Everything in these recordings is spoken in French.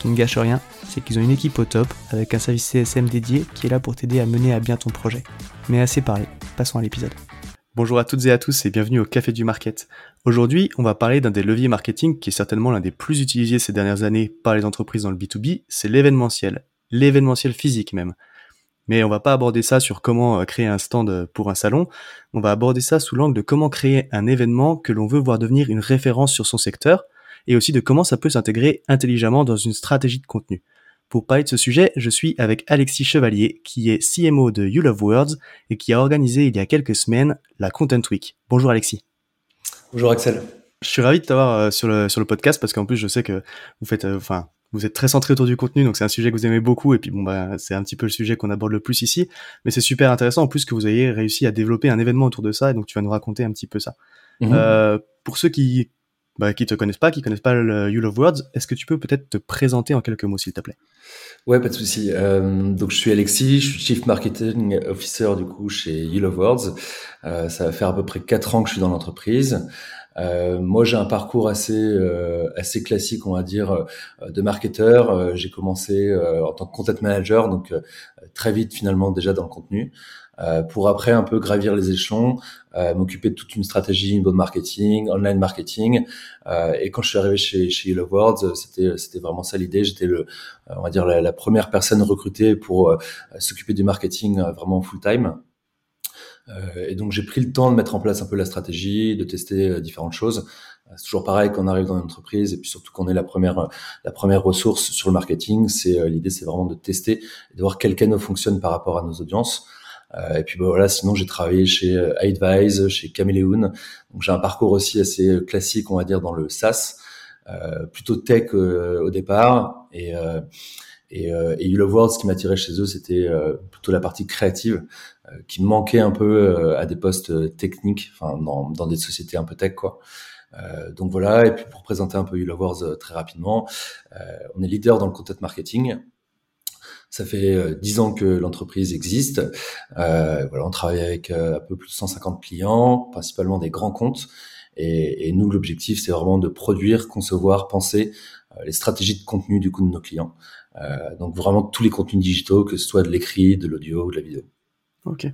Qui ne gâche rien, c'est qu'ils ont une équipe au top avec un service CSM dédié qui est là pour t'aider à mener à bien ton projet. Mais assez parlé, passons à l'épisode. Bonjour à toutes et à tous et bienvenue au Café du Market. Aujourd'hui, on va parler d'un des leviers marketing qui est certainement l'un des plus utilisés ces dernières années par les entreprises dans le B2B, c'est l'événementiel l'événementiel physique même. Mais on va pas aborder ça sur comment euh, créer un stand pour un salon, on va aborder ça sous l'angle de comment créer un événement que l'on veut voir devenir une référence sur son secteur, et aussi de comment ça peut s'intégrer intelligemment dans une stratégie de contenu. Pour parler de ce sujet, je suis avec Alexis Chevalier, qui est CMO de You Love Words et qui a organisé il y a quelques semaines la Content Week. Bonjour Alexis. Bonjour Axel. Je suis ravi de t'avoir euh, sur le sur le podcast parce qu'en plus je sais que vous faites euh, enfin vous êtes très centré autour du contenu, donc c'est un sujet que vous aimez beaucoup, et puis bon bah c'est un petit peu le sujet qu'on aborde le plus ici, mais c'est super intéressant en plus que vous ayez réussi à développer un événement autour de ça, et donc tu vas nous raconter un petit peu ça. Mhm. Euh, pour ceux qui bah, qui te connaissent pas, qui connaissent pas le You Love Words, est-ce que tu peux peut-être te présenter en quelques mots s'il te plaît? Ouais, pas de souci. Euh, donc je suis Alexis, je suis Chief Marketing Officer du coup chez You Love Words. Euh, ça va faire à peu près quatre ans que je suis dans l'entreprise. Euh, moi, j'ai un parcours assez euh, assez classique, on va dire, euh, de marketeur. j'ai commencé en tant que content manager, donc très vite finalement déjà dans le contenu. Pour après un peu gravir les échelons, m'occuper de toute une stratégie inbound marketing, online marketing. et quand je suis arrivé chez chez Love Words, c'était c'était vraiment ça l'idée. J'étais le, on va dire la, première personne recrutée pour s'occuper du marketing vraiment full time. Euh, et donc j'ai pris le temps de mettre en place un peu la stratégie, de tester euh, différentes choses. Euh, c'est toujours pareil quand on arrive dans une entreprise et puis surtout qu'on est la première la première ressource sur le marketing. C'est l'idée, c'est vraiment de tester et de voir quel canal fonctionne par rapport à nos audiences. Et puis bah, voilà, sinon j'ai travaillé chez Advise, chez Chameleon. Donc j'ai un parcours aussi assez classique, on va dire, dans le SaaS, plutôt tech au départ. Et, et, euh, et Love World, ce qui m'attirait chez eux, c'était plutôt la partie créative. Euh, qui manquait un peu euh, à des postes euh, techniques, enfin dans, dans des sociétés un peu tech quoi. Euh, donc voilà, et puis pour présenter un peu YouLovers très rapidement, euh, on est leader dans le content marketing. Ça fait dix ans que l'entreprise existe. Euh, voilà, on travaille avec un peu plus de 150 clients, principalement des grands comptes. Et, et nous, l'objectif, c'est vraiment de produire, concevoir, penser les stratégies de contenu du coup de nos clients. donc vraiment tous les contenus digitaux, que ce soit de l'écrit, de l'audio ou de la vidéo. Ok.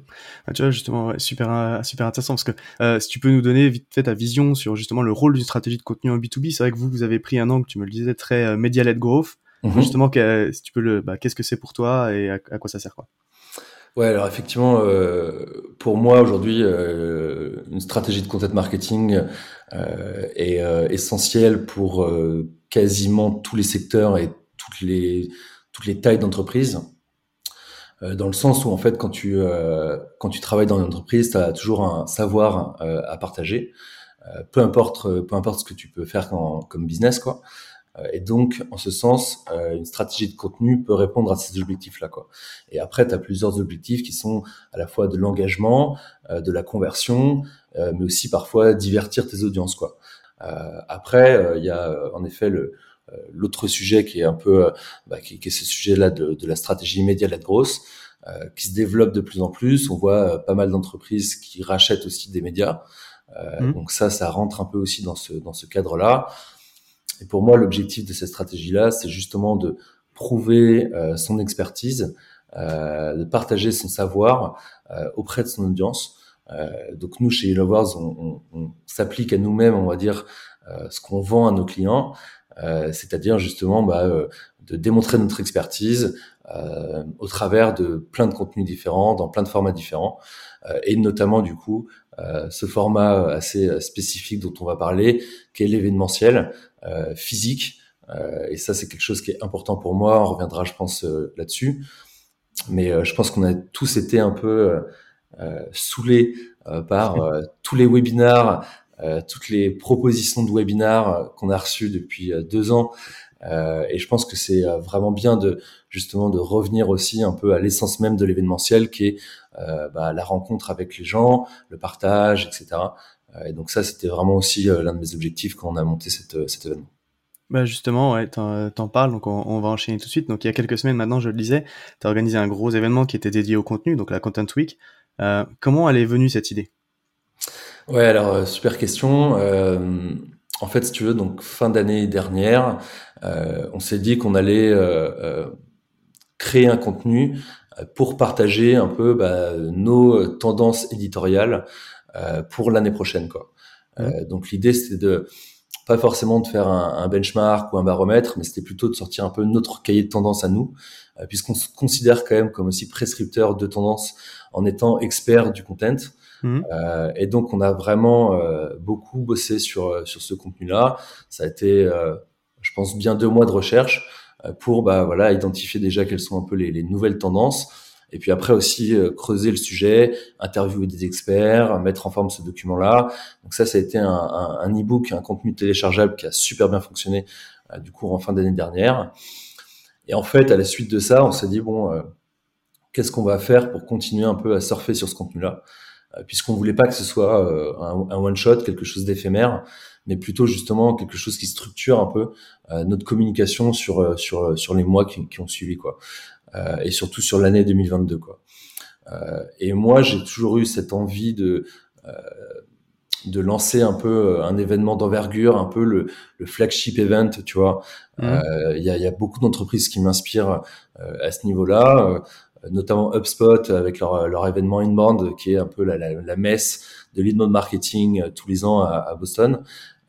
Ah, tu vois, justement, super, euh, super intéressant parce que euh, si tu peux nous donner vite fait ta vision sur justement le rôle d'une stratégie de contenu en B2B, c'est vrai que vous, vous avez pris un angle, tu me le disais, très euh, media-led growth. Mhm. Justement, si tu peux le, bah, qu'est-ce que c'est pour toi et à, quoi ça sert, quoi? Ouais, alors effectivement, euh, pour moi aujourd'hui, euh, une stratégie de content marketing euh, est essentielle pour quasiment tous les secteurs et toutes les toutes les tailles d'entreprise. Dans le sens où en fait quand tu quand tu travailles dans une entreprise, tu as toujours un savoir à partager, peu importe peu importe ce que tu peux faire comme business quoi. Et donc, en ce sens, une stratégie de contenu peut répondre à ces objectifs-là. Quoi. Et après, tu as plusieurs objectifs qui sont à la fois de l'engagement, de la conversion, mais aussi parfois divertir tes audiences. Quoi. après, il y a en effet le, euh, l'autre sujet qui est un peu, euh, bah, qui, qui, est ce sujet-là de, de, la stratégie média de grosse, qui se développe de plus en plus. On voit pas mal d'entreprises qui rachètent aussi des médias. Mmh. Donc ça, ça rentre un peu aussi dans ce dans ce cadre-là. Et pour moi, l'objectif de cette stratégie-là, c'est justement de prouver son expertise, de partager son savoir auprès de son audience. donc nous, chez Lovers, on, on, on s'applique à nous-mêmes, on va dire, ce qu'on vend à nos clients, c'est-à-dire justement bah, de démontrer notre expertise euh, au travers de plein de contenus différents, dans plein de formats différents, euh, et notamment du coup euh, ce format assez spécifique dont on va parler, qui est l'événementiel physique. et ça, c'est quelque chose qui est important pour moi. On reviendra, je pense, là-dessus. Mais je pense qu'on a tous été un peu saoulés par tous les webinars, toutes les propositions de webinars qu'on a reçues depuis deux ans euh, et je pense que c'est euh, vraiment bien de justement de revenir aussi un peu à l'essence même de l'événementiel, qui est euh, bah, la rencontre avec les gens, le partage, etc. et donc ça, c'était vraiment aussi l'un de mes objectifs quand on a monté cette, cet événement. Bah justement, ouais, t'en, parles, donc on, va enchaîner tout de suite. Donc il y a quelques semaines maintenant, je le disais, tu as organisé un gros événement qui était dédié au contenu, donc la Content Week. Euh, comment elle est venue cette idée? Ouais, alors super question. Euh, en fait, si tu veux, donc fin d'année dernière, euh, on s'est dit qu'on allait euh, euh, créer un contenu pour partager un peu bah, nos tendances éditoriales pour l'année prochaine. Quoi. donc l'idée, c'était de pas forcément de faire un, benchmark ou un baromètre, mais c'était plutôt de sortir un peu notre cahier de tendance à nous, puisqu'on se considère quand même comme aussi prescripteur de tendance en étant expert du content. Mmh. Euh, et donc, on a vraiment euh, beaucoup bossé sur, euh, sur ce contenu-là. Ça a été, je pense, bien deux mois de recherche pour bah, voilà, identifier déjà quelles sont un peu les, les nouvelles tendances. Et puis après aussi creuser le sujet, interviewer des experts, mettre en forme ce document-là. Donc ça, ça a été un, un, e-book, un contenu téléchargeable qui a super bien fonctionné du coup en fin d'année dernière. Et en fait, à la suite de ça, on s'est dit bon, qu'est-ce qu'on va faire pour continuer un peu à surfer sur ce contenu-là? Puisqu'on voulait pas que ce soit euh, un, one shot, quelque chose d'éphémère, mais plutôt justement quelque chose qui structure un peu euh, notre communication sur sur sur les mois qui, qui ont suivi quoi, et surtout sur l'année 2022 quoi. et moi, j'ai toujours eu cette envie de de lancer un peu un événement d'envergure, un peu le, le, flagship event, tu vois. Mmh. Il y, a, y, a, beaucoup d'entreprises qui m'inspirent à ce niveau-là notamment HubSpot avec leur, leur événement Inbound qui est un peu la, la, la messe de l'inbound marketing euh, tous les ans à, à Boston.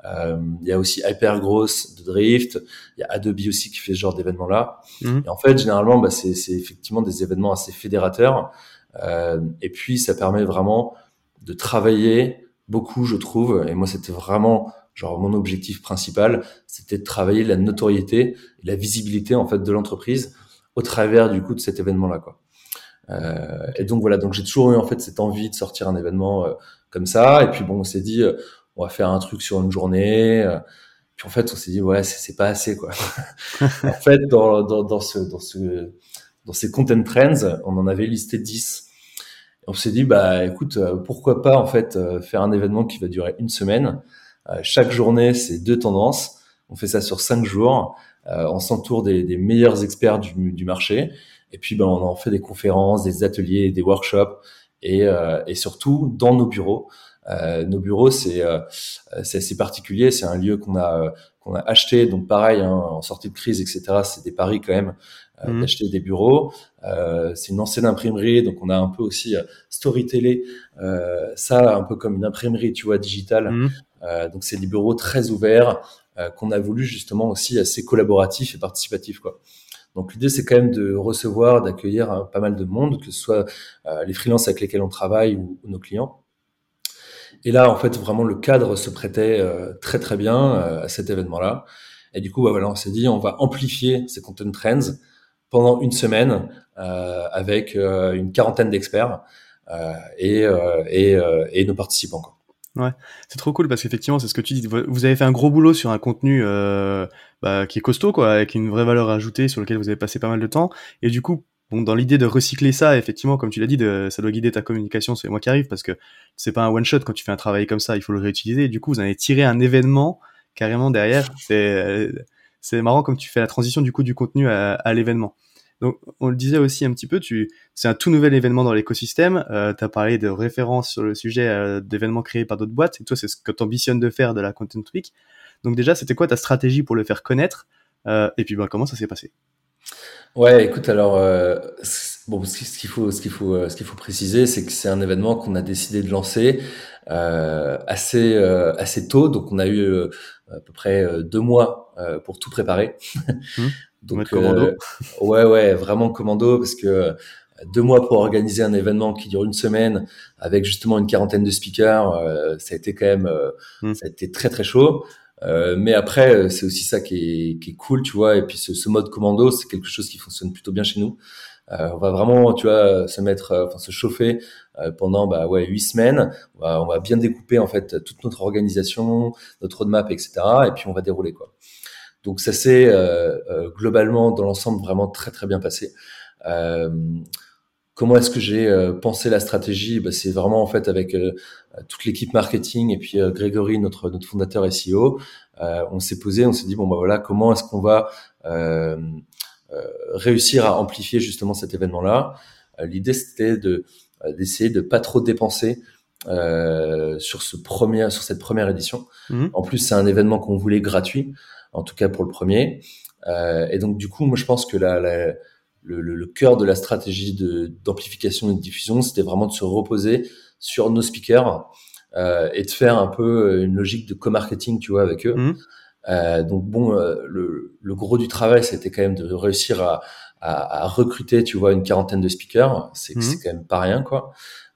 Euh, il y a aussi Hypergrowth de Drift, il y a Adobe aussi qui fait ce genre d'événement là. Mhm. Et en fait, généralement, bah, c'est effectivement des événements assez fédérateurs. Euh, et puis, ça permet vraiment de travailler beaucoup, je trouve. Et moi, c'était vraiment genre mon objectif principal, c'était de travailler la notoriété, la visibilité en fait de l'entreprise au travers du coup de cet événement là quoi. Euh, et donc voilà, donc j'ai toujours eu en fait cette envie de sortir un événement euh, comme ça. Et puis bon, on s'est dit, euh, on va faire un truc sur une journée. puis en fait, on s'est dit, ouais, c'est pas assez quoi. en fait, dans, dans, dans, ce, dans, ce, dans ces content trends, on en avait listé 10. Et on s'est dit, bah écoute, pourquoi pas en fait faire un événement qui va durer une semaine. chaque journée, c'est deux tendances. On fait ça sur cinq jours. On s'entoure des, des, meilleurs experts du, du marché. Et puis, ben, on en fait des conférences, des ateliers, des workshops, et, euh, et surtout dans nos bureaux. Euh, nos bureaux, c'est euh, c'est assez particulier. C'est un lieu qu'on a euh, qu'on a acheté. Donc pareil, hein, en sortie de crise, etc. C'est des paris quand même mmh. d'acheter des bureaux. c'est une ancienne imprimerie, donc on a un peu aussi storytellé ça un peu comme une imprimerie, tu vois, digitale. Mmh. donc c'est des bureaux très ouverts qu'on a voulu justement aussi assez collaboratifs et participatifs, quoi. Donc l'idée, c'est quand même de recevoir, d'accueillir hein, pas mal de monde, que ce soit euh, les freelances avec lesquels on travaille ou, nos clients. Et là, en fait, vraiment, le cadre se prêtait euh, très très bien euh, à cet événement-là. Et du coup, bah, voilà, on s'est dit, on va amplifier ces content trends pendant une semaine avec une quarantaine d'experts et, et, et, nos participants. Quoi. Ouais, c'est trop cool parce qu'effectivement, c'est ce que tu dis. Vous avez fait un gros boulot sur un contenu euh, bah, qui est costaud, quoi, avec une vraie valeur ajoutée sur lequel vous avez passé pas mal de temps. Et du coup, bon, dans l'idée de recycler ça, effectivement, comme tu l'as dit, de, ça doit guider ta communication. C'est moi qui arrive parce que c'est pas un one shot quand tu fais un travail comme ça, il faut le réutiliser. Et du coup, vous avez tiré un événement carrément derrière. C'est c'est marrant comme tu fais la transition du coup du contenu à, à l'événement. Donc, on le disait aussi un petit peu, tu, c'est un tout nouvel événement dans l'écosystème. Euh, tu as parlé de références sur le sujet euh, d'événements créés par d'autres boîtes. Et toi, c'est ce que tu ambitionnes de faire de la Content Week. Donc déjà, c'était quoi ta stratégie pour le faire connaître? Euh, Et puis, bah, comment ça s'est passé? Ouais, écoute, alors, euh, bon, ce qu'il faut, ce qu'il faut, euh, ce qu'il faut préciser, c'est que c'est un événement qu'on a décidé de lancer euh, assez, euh, assez tôt. Donc, on a eu à peu près deux mois pour tout préparer. Mmh. donc, commando. ouais, ouais, vraiment commando, parce que deux mois pour organiser un événement qui dure une semaine avec justement une quarantaine de speakers, ça a été quand même, mmh. ça a été très très chaud. Euh, mais après, euh, c'est aussi ça qui est, qui est, cool, tu vois. Et puis ce, ce mode commando, c'est quelque chose qui fonctionne plutôt bien chez nous. Euh, on va vraiment, tu vois, se mettre, euh, enfin se chauffer pendant bah ouais huit semaines. On va, on va, bien découper en fait toute notre organisation, notre roadmap, etc. Et puis on va dérouler quoi. Donc ça s'est globalement dans l'ensemble vraiment très très bien passé. Comment est-ce que j'ai euh, pensé la stratégie? Bah, C'est vraiment en fait avec euh, toute l'équipe marketing et puis euh, Grégory, notre, notre fondateur SEO, on s'est posé, on s'est dit bon bah voilà comment est-ce qu'on va réussir à amplifier justement cet événement-là? L'idée c'était de d'essayer de pas trop dépenser sur ce premier sur cette première édition. Mmh. En plus c'est un événement qu'on voulait gratuit, en tout cas pour le premier. et donc du coup moi je pense que la, la le, cœur de la stratégie d'amplification et de diffusion, c'était vraiment de se reposer sur nos speakers euh, et de faire un peu une logique de co-marketing, tu vois, avec eux. Mmh. Euh, donc bon, euh, le, le, gros du travail, c'était quand même de réussir à, à, à, recruter, tu vois, une quarantaine de speakers. C'est mmh. quand même pas rien, quoi.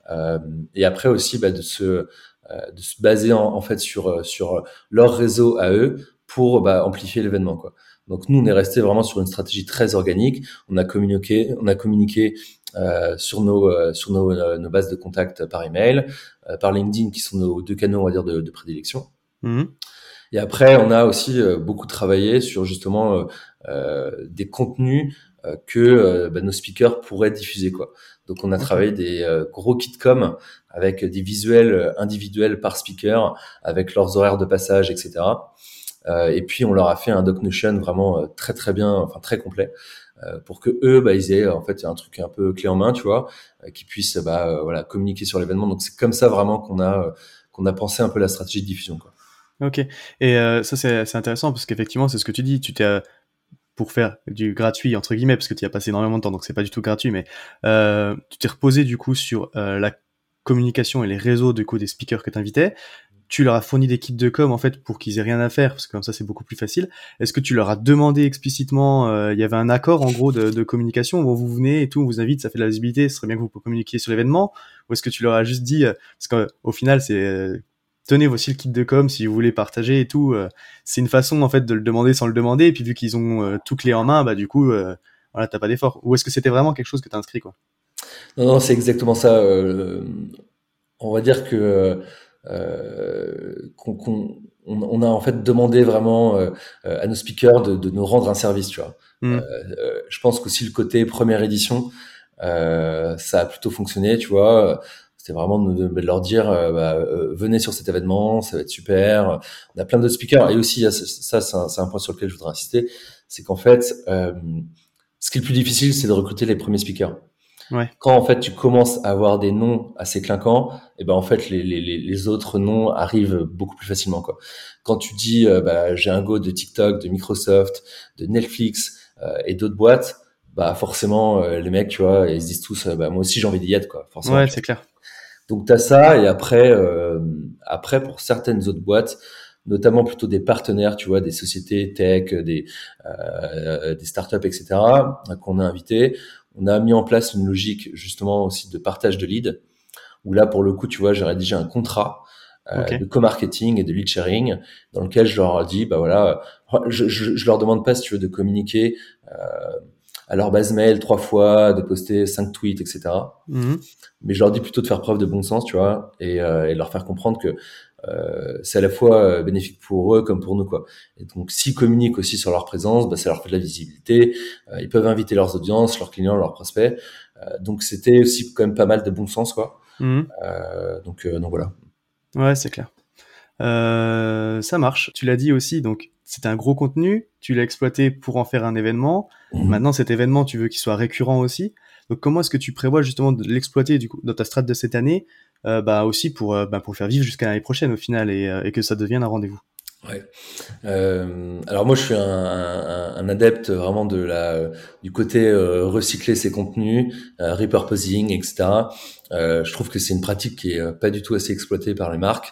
Euh, et après aussi, bah, de se euh, de se baser en, en, fait sur sur leur réseau à eux pour bah, amplifier l'événement, quoi. Donc nous, on est resté vraiment sur une stratégie très organique. On a communiqué, on a communiqué euh, sur nos euh, sur nos, euh, nos, bases de contact par email, euh, par LinkedIn, qui sont nos deux canaux, on va dire, de, de prédilection. Mmh. Et après, on a aussi euh, beaucoup travaillé sur justement des contenus que bah, nos speakers pourraient diffuser, quoi. Donc on a travaillé des gros kits com avec des visuels individuels par speaker, avec leurs horaires de passage, etc. Euh, et puis on leur a fait un doc notion vraiment euh, très très bien, enfin très complet euh, pour que eux bah, ils aient en fait un truc un peu clé en main tu vois qui puissent bah, voilà communiquer sur l'événement. Donc c'est comme ça vraiment qu'on a qu'on a pensé un peu la stratégie de diffusion ok. Et ça c'est intéressant parce qu'effectivement c'est ce que tu dis. Tu t'es pour faire du gratuit entre guillemets parce que tu y as passé énormément de temps donc c'est pas du tout gratuit mais tu t'es reposé du coup sur la communication et les réseaux du coup des speakers que tu invitais tu leur as fourni des kits de com en fait pour qu'ils aient rien à faire parce que comme ça c'est beaucoup plus facile. Est-ce que tu leur as demandé explicitement, euh, il y avait un accord en gros de, communication où vous venez et tout, on vous invite, ça fait de la visibilité, ce serait bien que vous communiquiez sur l'événement, ou est-ce que tu leur as juste dit, euh, parce qu'au final c'est euh, tenez voici le kit de com si vous voulez partager et tout, c'est une façon en fait de le demander sans le demander et puis vu qu'ils ont tout clé en main, bah du coup voilà t'as pas d'effort. Ou est-ce que c'était vraiment quelque chose que t'as inscrit quoi? Non non c'est exactement ça. on va dire que euh, qu'on, on, on, a en fait demandé vraiment euh, à nos speakers de, de, nous rendre un service, tu vois. Mm. Euh, je pense qu'aussi le côté première édition, ça a plutôt fonctionné, tu vois. C'était vraiment de, de, leur dire, bah, venez sur cet événement, ça va être super. On a plein d'autres speakers et aussi ça, c'est un, un, point sur lequel je voudrais insister, c'est qu'en fait, ce qui est le plus difficile, c'est de recruter les premiers speakers. Ouais. Quand en fait tu commences à avoir des noms assez clinquants, et eh ben en fait les, les, les autres noms arrivent beaucoup plus facilement quoi. Quand tu dis euh, bah, j'ai un go de TikTok, de Microsoft, de Netflix euh, et d'autres boîtes, bah forcément euh, les mecs tu vois ils se disent tous bah moi aussi j'ai envie d'y être quoi. Forcément. Ouais c'est clair. Donc tu as ça et après après pour certaines autres boîtes notamment plutôt des partenaires, tu vois, des sociétés tech, des, euh, des startups, etc., qu'on a invités on a mis en place une logique justement aussi de partage de leads, où là, pour le coup, tu vois, j'ai rédigé un contrat euh, de co-marketing et de lead sharing, dans lequel je leur dis, bah voilà, je, je, je leur demande pas, si tu veux, de communiquer euh, à leur base mail trois fois, de poster cinq tweets, etc. Mhm. Mais je leur dis plutôt de faire preuve de bon sens, tu vois, et, euh, et leur faire comprendre que euh, c'est à la fois euh, bénéfique pour eux comme pour nous quoi. Et donc s'ils communiquent aussi sur leur présence, bah, ça leur fait de la visibilité. Euh, ils peuvent inviter leurs audiences, leurs clients, leurs prospects. donc c'était aussi quand même pas mal de bon sens quoi. Mmh. donc donc voilà. Ouais c'est clair. Ça marche. Tu l'as dit aussi, donc c'était un gros contenu, tu l'as exploité pour en faire un événement. Mhm. Maintenant, cet événement, tu veux qu'il soit récurrent aussi. Donc, comment est-ce que tu prévois justement de l'exploiter du coup dans ta strate de cette année, bah aussi pour euh, bah, pour faire vivre jusqu'à l'année prochaine au final et, euh, que ça devienne un rendez-vous. Ouais. Euh, alors moi, je suis un, adepte vraiment de la du côté euh, recycler ses contenus, euh, repurposing, etc. Euh, je trouve que c'est une pratique qui est pas du tout assez exploitée par les marques.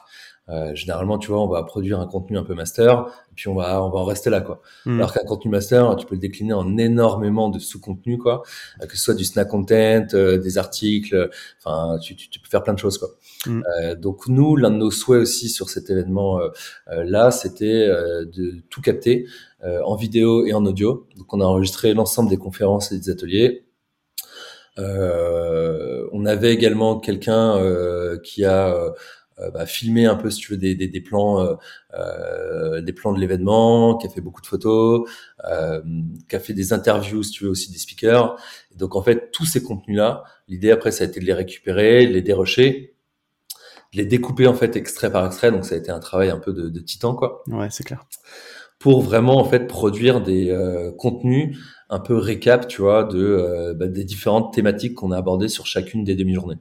Euh, généralement, tu vois, on va produire un contenu un peu master, et puis on va, on va en rester là, quoi. Mm. Alors qu'un contenu master, tu peux le décliner en énormément de sous-contenus, quoi, euh, que ce soit du snack content, euh, des articles, enfin, tu, tu, tu, peux faire plein de choses, quoi. Mm. Euh, donc nous, l'un de nos souhaits aussi sur cet événement euh, là, c'était de tout capter en vidéo et en audio. Donc on a enregistré l'ensemble des conférences et des ateliers. on avait également quelqu'un qui a euh, bah, filmer un peu si tu veux des, des, des plans euh, euh, des plans de l'événement qui a fait beaucoup de photos euh, qui a fait des interviews si tu veux aussi des speakers. Et donc en fait tous ces contenus là l'idée après ça a été de les récupérer de les dérocher de les découper en fait extrait par extrait. Donc ça a été un travail un peu de, de titan quoi. Ouais c'est clair. Pour vraiment en fait produire des euh, contenus un peu récap tu vois de euh, bah, des différentes thématiques qu'on a abordées sur chacune des demi-journées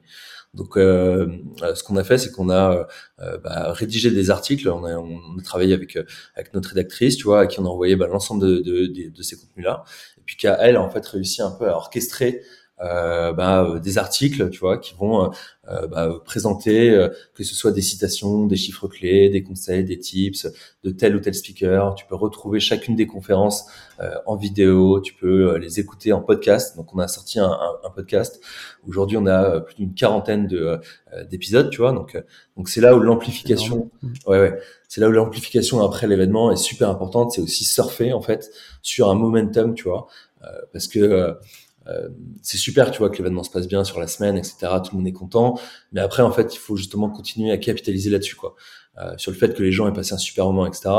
donc, euh, ce qu'on a fait, c'est qu'on a euh, bah, rédigé des articles. On a, on a travaillé avec avec notre rédactrice, tu vois, à qui on a envoyé bah, l'ensemble de, de, de, de, ces contenus-là, et puis qu'à elle, en fait, réussi un peu à orchestrer euh, bah, des articles, tu vois, qui vont euh, bah, présenter euh, que ce soit des citations, des chiffres clés, des conseils, des tips de tel ou tel speaker. Tu peux retrouver chacune des conférences euh, en vidéo, tu peux les écouter en podcast. Donc on a sorti un, un, un podcast. Aujourd'hui on a plus d'une quarantaine de d'épisodes, tu vois. Donc donc c'est là où l'amplification, ouais ouais, c'est là où l'amplification après l'événement est super importante. C'est aussi surfer en fait sur un momentum, tu vois, parce que euh, c'est super, tu vois, que l'événement se passe bien sur la semaine, etc. Tout le monde est content. Mais après, en fait, il faut justement continuer à capitaliser là-dessus, quoi. Euh, sur le fait que les gens aient passé un super moment, etc.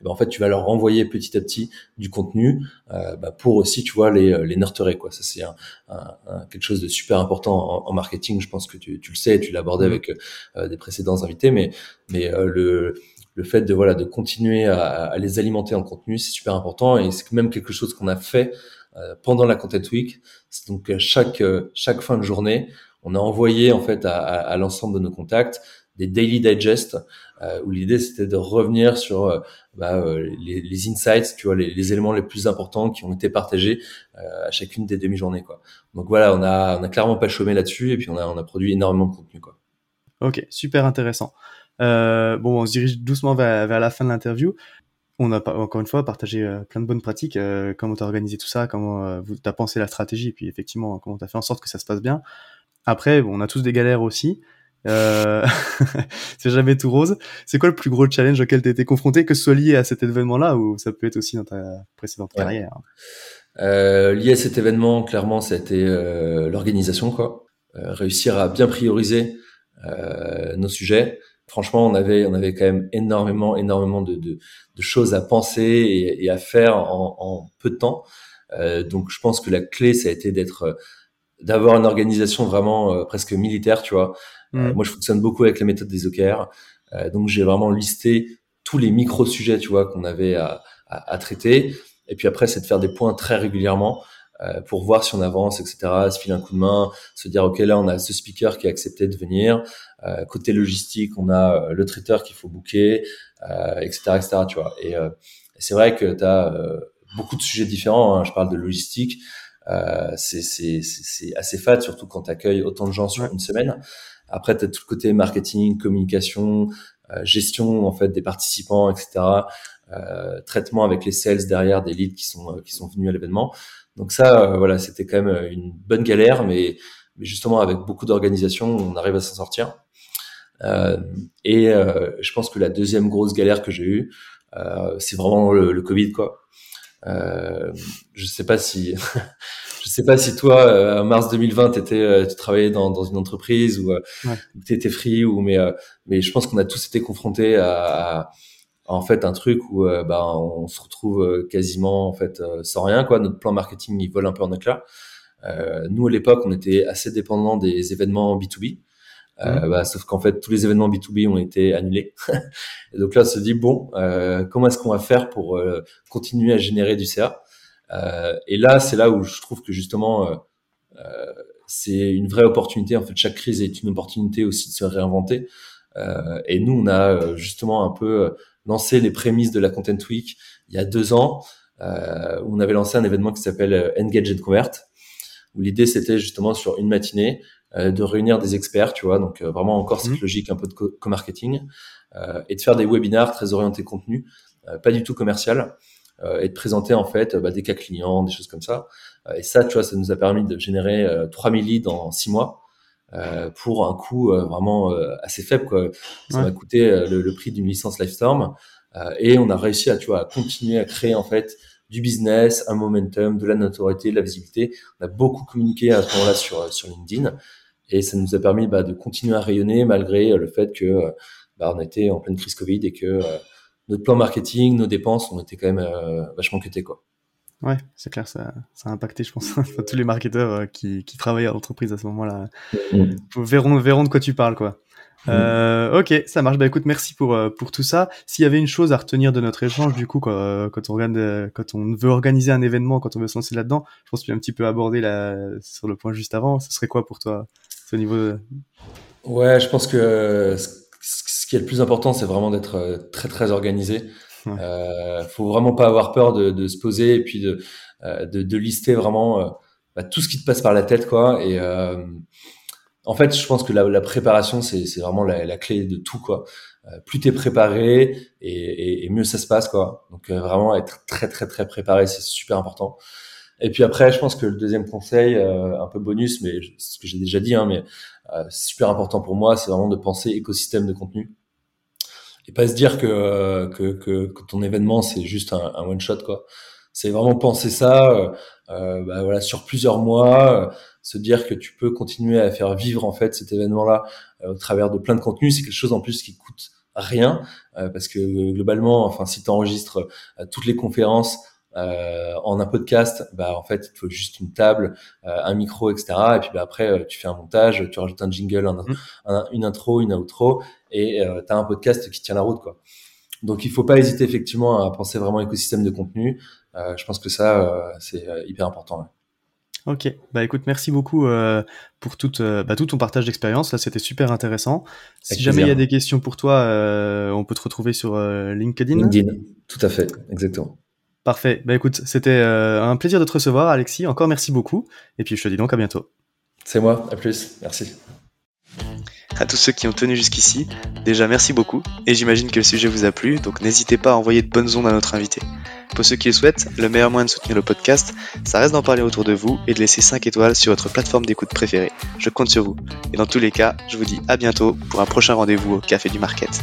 Et ben, en fait, tu vas leur renvoyer petit à petit du contenu euh, bah, pour aussi, tu vois, les, les nurturer, quoi. Ça, c'est un, un, un, quelque chose de super important en, en, marketing. Je pense que tu, tu le sais, tu l'as abordé Mmh. avec euh, des précédents invités, mais, mais euh, le le fait de voilà de continuer à, à les alimenter en contenu, c'est super important et c'est même quelque chose qu'on a fait euh, pendant la Content Week. Donc chaque chaque fin de journée, on a envoyé en fait à, à, à l'ensemble de nos contacts des daily digest euh, où l'idée c'était de revenir sur euh, bah, les, les, insights, tu vois, les, les, éléments les plus importants qui ont été partagés euh, à chacune des demi-journées, quoi. Donc voilà, on a on a clairement pas chômé là-dessus et puis on a on a produit énormément de contenu, quoi. Ok, super intéressant. Euh, bon, on se dirige doucement vers, vers la fin de l'interview. On a encore une fois partagé euh, plein de bonnes pratiques, euh, comment tu as organisé tout ça, comment euh, tu as pensé la stratégie, et puis effectivement, comment tu as fait en sorte que ça se passe bien. Après, bon, on a tous des galères aussi. Euh, c'est jamais tout rose. C'est quoi le plus gros challenge auquel tu as été confronté, que ce soit lié à cet événement-là ou ça peut être aussi dans ta précédente ouais. carrière? Euh, Lié à cet événement, clairement, ça a été euh, l'organisation, quoi. réussir à bien prioriser nos sujets franchement, on avait, on avait quand même énormément, énormément de, de, de choses à penser et, et à faire en, en, peu de temps. Euh, donc, je pense que la clé, ça a été d'être, d'avoir une organisation vraiment euh, presque militaire, tu vois. Mmh. Euh, moi, je fonctionne beaucoup avec la méthode des OKR. donc, j'ai vraiment listé tous les micro sujets, tu vois, qu'on avait à, à, à, traiter. Et puis après, c'est de faire des points très régulièrement euh, pour voir si on avance, etc. Se filer un coup de main, se dire ok là on a ce speaker qui a accepté de venir. Euh, côté logistique, on a euh, le traiteur qu'il faut booker, etc., etc. Tu vois. Et, et c'est vrai que tu as beaucoup de sujets différents. Hein. Je parle de logistique. c'est assez fat, surtout quand tu accueilles autant de gens sur une semaine. Après, tu as tout le côté marketing, communication, gestion en fait des participants, etc. Euh, traitement avec les sales derrière des leads qui sont qui sont venus à l'événement. Donc ça, euh, voilà, c'était quand même une bonne galère, mais, mais justement avec beaucoup d'organisation, on arrive à s'en sortir. Euh, et euh, je pense que la deuxième grosse galère que j'ai eue, euh, c'est vraiment le, le, Covid, quoi. Euh, je sais pas si, je sais pas si toi, en mars 2020, étais, tu travaillais dans, dans une entreprise ou ouais. tu étais free ou mais, mais je pense qu'on a tous été confrontés à, à en fait un truc où euh, bah, on se retrouve euh, quasiment en fait euh, sans rien quoi notre plan marketing il vole un peu en éclat euh, nous à l'époque on était assez dépendant des événements B2B Euh, bah, sauf qu'en fait, tous les événements B2B ont été annulés. et donc là, on se dit, bon, comment est-ce qu'on va faire pour continuer à générer du CA Et là, c'est là où je trouve que justement, c'est une vraie opportunité. En fait, chaque crise est une opportunité aussi de se réinventer. et nous, on a justement un peu lancé les prémices de la Content Week il y a deux ans, où on avait lancé un événement qui s'appelle Engage and Convert, où l'idée c'était justement sur une matinée euh, de réunir des experts, tu vois, donc euh, vraiment encore cette mhm. logique un peu de co-marketing, euh, et de faire des webinars très orientés contenu, pas du tout commercial, et de présenter en fait bah, des cas clients, des choses comme ça. et ça, tu vois, ça nous a permis de générer 3000 leads en 6 mois. Euh, pour un coût euh, vraiment euh, assez faible. Quoi. Ça m'a coûté le, le, prix d'une licence Livestorm et on a réussi à, tu vois, à continuer à créer en fait du business, un momentum, de la notoriété, de la visibilité. On a beaucoup communiqué à ce moment-là sur sur LinkedIn et ça nous a permis bah, de continuer à rayonner malgré euh, le fait que euh, bah, on était en pleine crise Covid et que euh, notre plan marketing, nos dépenses ont été quand même vachement cutés quoi. Ouais, c'est clair, ça, ça a impacté, je pense, tous les marketeurs qui, qui travaillent à l'entreprise à ce moment-là. Mm. Verront, verront de quoi tu parles, quoi. Mm. Euh, ok, ça marche. Bah écoute, merci pour pour tout ça. S'il y avait une chose à retenir de notre échange, du coup, quand, quand on regarde, quand on veut organiser un événement, quand on veut se lancer là-dedans, je pense que tu as un petit peu abordé là sur le point juste avant. Ce serait quoi pour toi au niveau. Ouais, je pense que ce qui est le plus important, c'est vraiment d'être euh, très très organisé. Ouais. Euh, faut vraiment pas avoir peur de, de se poser et puis de, euh, de, de lister vraiment euh, bah, tout ce qui te passe par la tête, quoi. Et euh, en fait, je pense que la, la préparation, c'est vraiment la, la, clé de tout, quoi. plus t'es préparé et, et, mieux ça se passe, quoi. Donc vraiment être très très très préparé, c'est super important. Et puis après, je pense que le deuxième conseil, euh, un peu bonus, mais ce que j'ai déjà dit, hein, mais euh, super important pour moi, c'est vraiment de penser écosystème de contenu et pas se dire que que, que, que ton événement c'est juste un, un, one shot quoi. C'est vraiment penser ça, euh, euh bah, voilà, sur plusieurs mois, euh, se dire que tu peux continuer à faire vivre en fait cet événement-là au travers de plein de contenus. C'est quelque chose en plus qui coûte rien parce que globalement, enfin, si tu enregistres toutes les conférences euh, en un podcast, bah en fait, il faut juste une table, euh, un micro, etc. Et puis bah, après, euh, tu fais un montage, tu rajoutes un jingle, un, une intro, une outro, et euh, tu as un podcast qui tient la route, quoi. Donc, il faut pas hésiter effectivement à penser vraiment écosystème de contenu. Euh, je pense que ça, c'est hyper important. Ok, bah écoute, merci beaucoup pour toute, bah, tout ton partage d'expérience. Là, c'était super intéressant. Si jamais il y a des questions pour toi, on peut te retrouver sur LinkedIn. LinkedIn, tout à fait, exactement. Parfait. Bah écoute, c'était euh, un plaisir de te recevoir, Alexis. Encore merci beaucoup. Et puis je te dis donc à bientôt. C'est moi. À plus. Merci. À tous ceux qui ont tenu jusqu'ici, déjà merci beaucoup. Et j'imagine que le sujet vous a plu, donc n'hésitez pas à envoyer de bonnes ondes à notre invité. Pour ceux qui le souhaitent, le meilleur moyen de soutenir le podcast, ça reste d'en parler autour de vous et de laisser 5 étoiles sur votre plateforme d'écoute préférée. Je compte sur vous. Et dans tous les cas, je vous dis à bientôt pour un prochain rendez-vous au Café du Market.